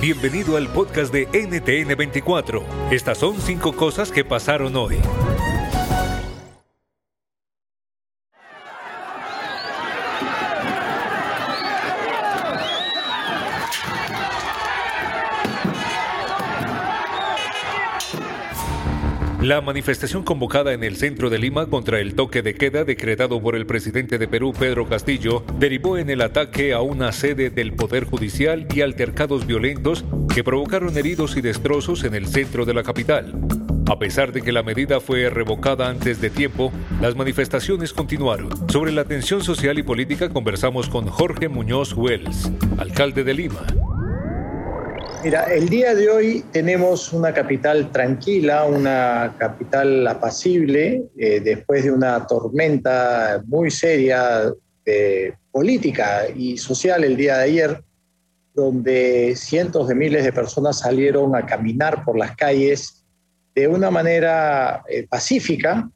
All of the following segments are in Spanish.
Bienvenido al podcast de NTN24. Estas son cinco cosas que pasaron hoy. La manifestación convocada en el centro de Lima contra el toque de queda decretado por el presidente de Perú, Pedro Castillo, derivó en el ataque a una sede del Poder Judicial y altercados violentos que provocaron heridos y destrozos en el centro de la capital. A pesar de que la medida fue revocada antes de tiempo, las manifestaciones continuaron. Sobre la tensión social y política conversamos con Jorge Muñoz Wells, alcalde de Lima. Mira, el día de hoy tenemos una capital tranquila, una capital apacible, eh, después de una tormenta muy seria política y social el día de ayer, donde cientos de miles de personas salieron a caminar por las calles de una manera eh, pacífica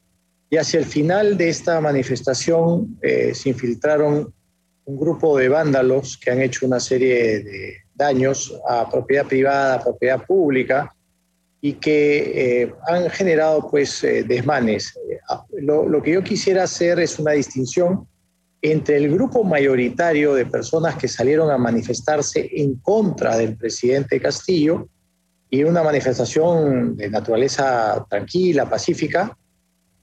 y hacia el final de esta manifestación eh, se infiltraron un grupo de vándalos que han hecho una serie de daños a propiedad privada, propiedad pública y que eh, han generado pues eh, desmanes. Lo, lo, que yo quisiera hacer es una distinción entre el grupo mayoritario de personas que salieron a manifestarse en contra del presidente Castillo y una manifestación de naturaleza tranquila, pacífica,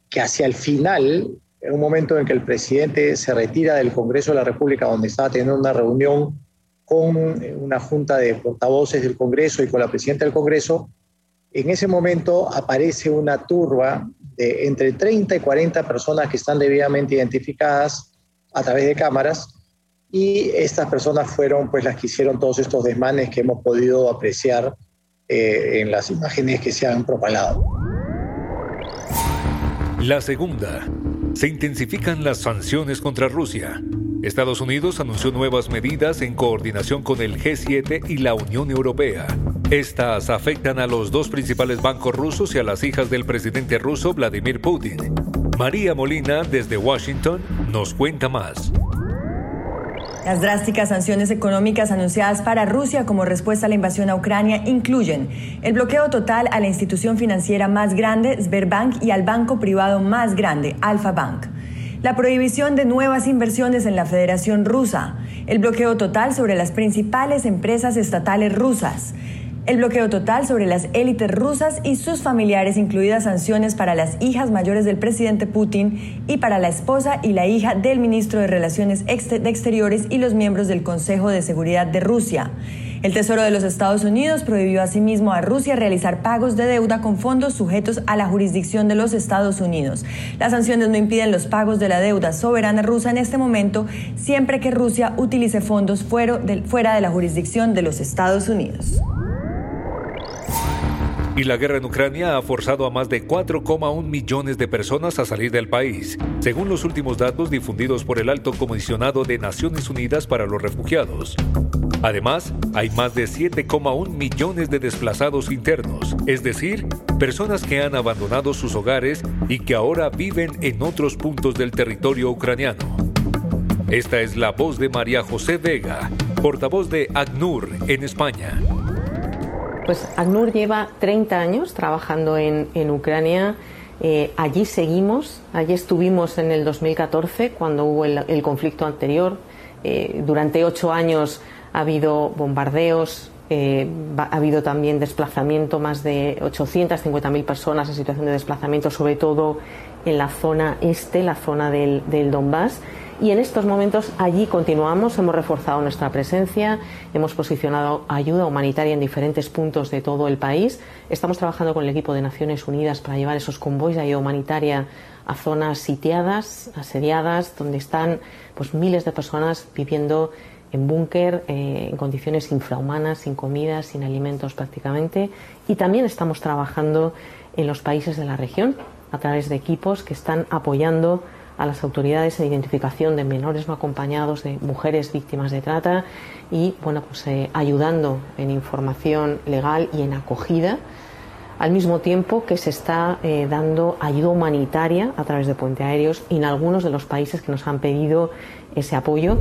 que hacia el final, en un momento en que el presidente se retira del Congreso de la República, donde estaba teniendo una reunión con una junta de portavoces del Congreso y con la presidenta del Congreso, en ese momento aparece una turba de entre 30 y 40 personas que están debidamente identificadas a través de cámaras y estas personas fueron pues las que hicieron todos estos desmanes que hemos podido apreciar eh, en las imágenes que se han propalado. La segunda, se intensifican las sanciones contra Rusia. Estados Unidos anunció nuevas medidas en coordinación con el G7 y la Unión Europea. Estas afectan a los dos principales bancos rusos y a las hijas del presidente ruso Vladimir Putin. María Molina, desde Washington, nos cuenta más. Las drásticas sanciones económicas anunciadas para Rusia como respuesta a la invasión a Ucrania incluyen el bloqueo total a la institución financiera más grande, Sberbank, y al banco privado más grande, Alfa Bank. La prohibición de nuevas inversiones en la Federación Rusa, el bloqueo total sobre las principales empresas estatales rusas, el bloqueo total sobre las élites rusas y sus familiares, incluidas sanciones para las hijas mayores del presidente Putin y para la esposa y la hija del ministro de Relaciones Exteriores y los miembros del Consejo de Seguridad de Rusia. El Tesoro de los Estados Unidos prohibió asimismo a Rusia realizar pagos de deuda con fondos sujetos a la jurisdicción de los Estados Unidos. Las sanciones no impiden los pagos de la deuda soberana rusa en este momento, siempre que Rusia utilice fondos fuera de la jurisdicción de los Estados Unidos. Y la guerra en Ucrania ha forzado a más de 4,1 millones de personas a salir del país, según los últimos datos difundidos por el Alto Comisionado de Naciones Unidas para los Refugiados. Además, hay más de 7,1 millones de desplazados internos, es decir, personas que han abandonado sus hogares y que ahora viven en otros puntos del territorio ucraniano. Esta es la voz de María José Vega, portavoz de ACNUR en España. Pues ACNUR lleva 30 años trabajando en, Ucrania. Eh, allí seguimos, allí estuvimos en el 2014 cuando hubo el, conflicto anterior. Eh, durante ocho años ha habido bombardeos, eh, ha habido también desplazamiento, más de 850.000 personas en situación de desplazamiento, sobre todo en la zona este, la zona del, del Donbass. Y en estos momentos allí continuamos, hemos reforzado nuestra presencia, hemos posicionado ayuda humanitaria en diferentes puntos de todo el país. Estamos trabajando con el equipo de Naciones Unidas para llevar esos convoys de ayuda humanitaria a zonas sitiadas, asediadas, donde están pues, miles de personas viviendo en búnker, eh, en condiciones infrahumanas, sin comida, sin alimentos prácticamente. Y también estamos trabajando en los países de la región a través de equipos que están apoyando a las autoridades en identificación de menores no acompañados, de mujeres víctimas de trata y bueno, pues, eh, ayudando en información legal y en acogida al mismo tiempo que se está eh, dando ayuda humanitaria a través de puentes aéreos en algunos de los países que nos han pedido ese apoyo.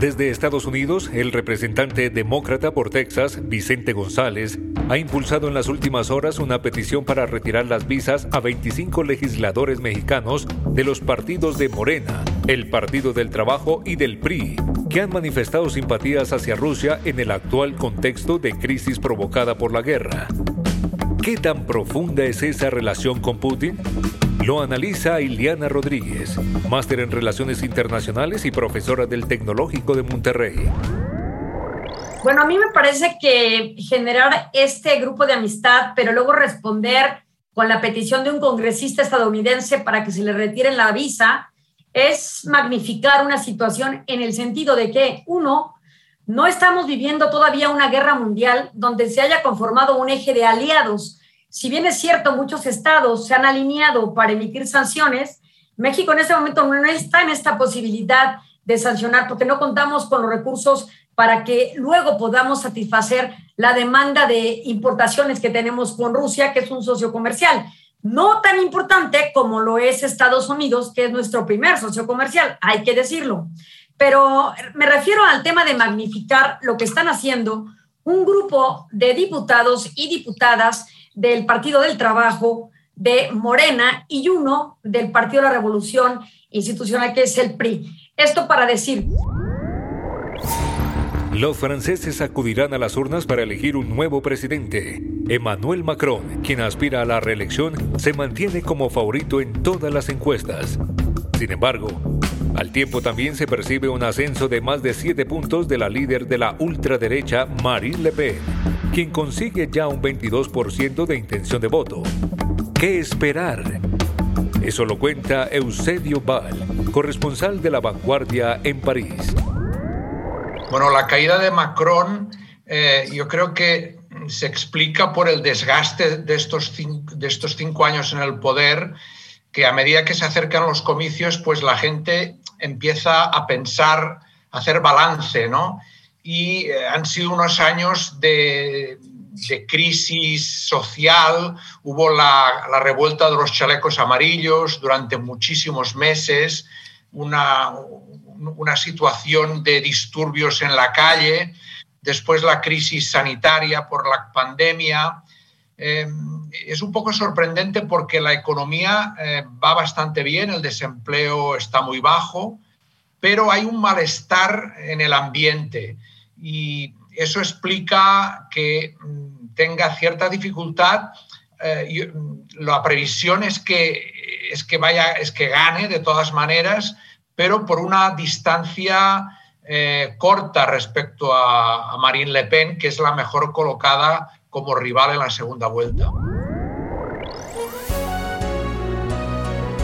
Desde Estados Unidos, el representante demócrata por Texas, Vicente González, ha impulsado en las últimas horas una petición para retirar las visas a 25 legisladores mexicanos de los partidos de Morena, el Partido del Trabajo y del PRI, que han manifestado simpatías hacia Rusia en el actual contexto de crisis provocada por la guerra. ¿Qué tan profunda es esa relación con Putin? Lo analiza Iliana Rodríguez, máster en Relaciones Internacionales y profesora del Tecnológico de Monterrey. Bueno, a mí me parece que generar este grupo de amistad, pero luego responder con la petición de un congresista estadounidense para que se le retiren la visa, es magnificar una situación en el sentido de que, uno, no estamos viviendo todavía una guerra mundial donde se haya conformado un eje de aliados si bien es cierto, muchos estados se han alineado para emitir sanciones, México en este momento no está en esta posibilidad de sancionar porque no contamos con los recursos para que luego podamos satisfacer la demanda de importaciones que tenemos con Rusia, que es un socio comercial. No tan importante como lo es Estados Unidos, que es nuestro primer socio comercial, hay que decirlo. Pero me refiero al tema de magnificar lo que están haciendo un grupo de diputados y diputadas del Partido del Trabajo, de Morena y uno del Partido de la Revolución Institucional, que es el PRI. Esto para decir... Los franceses acudirán a las urnas para elegir un nuevo presidente. Emmanuel Macron, quien aspira a la reelección, se mantiene como favorito en todas las encuestas. Sin embargo, al tiempo también se percibe un ascenso de más de siete puntos de la líder de la ultraderecha, Marine Le Pen, quien consigue ya un 22% de intención de voto. ¿Qué esperar? Eso lo cuenta Eusebio Val, corresponsal de La Vanguardia en París. Bueno, la caída de Macron eh, yo creo que se explica por el desgaste de estos, de estos cinco años en el poder que a medida que se acercan los comicios, pues la gente empieza a pensar, a hacer balance, ¿no? Y eh, han sido unos años de, crisis social, hubo la, revuelta de los chalecos amarillos durante muchísimos meses, una, una situación de disturbios en la calle, después la crisis sanitaria por la pandemia, Em, es un poco sorprendente porque la economía eh, va bastante bien, el desempleo está muy bajo, pero hay un malestar en el ambiente y eso explica que mm, tenga cierta dificultad. Eh, mm, la previsión es que, es que vaya, es que gane de todas maneras, pero por una distancia eh, corta respecto a, a Marine Le Pen, que es la mejor colocada como rival en la segunda vuelta.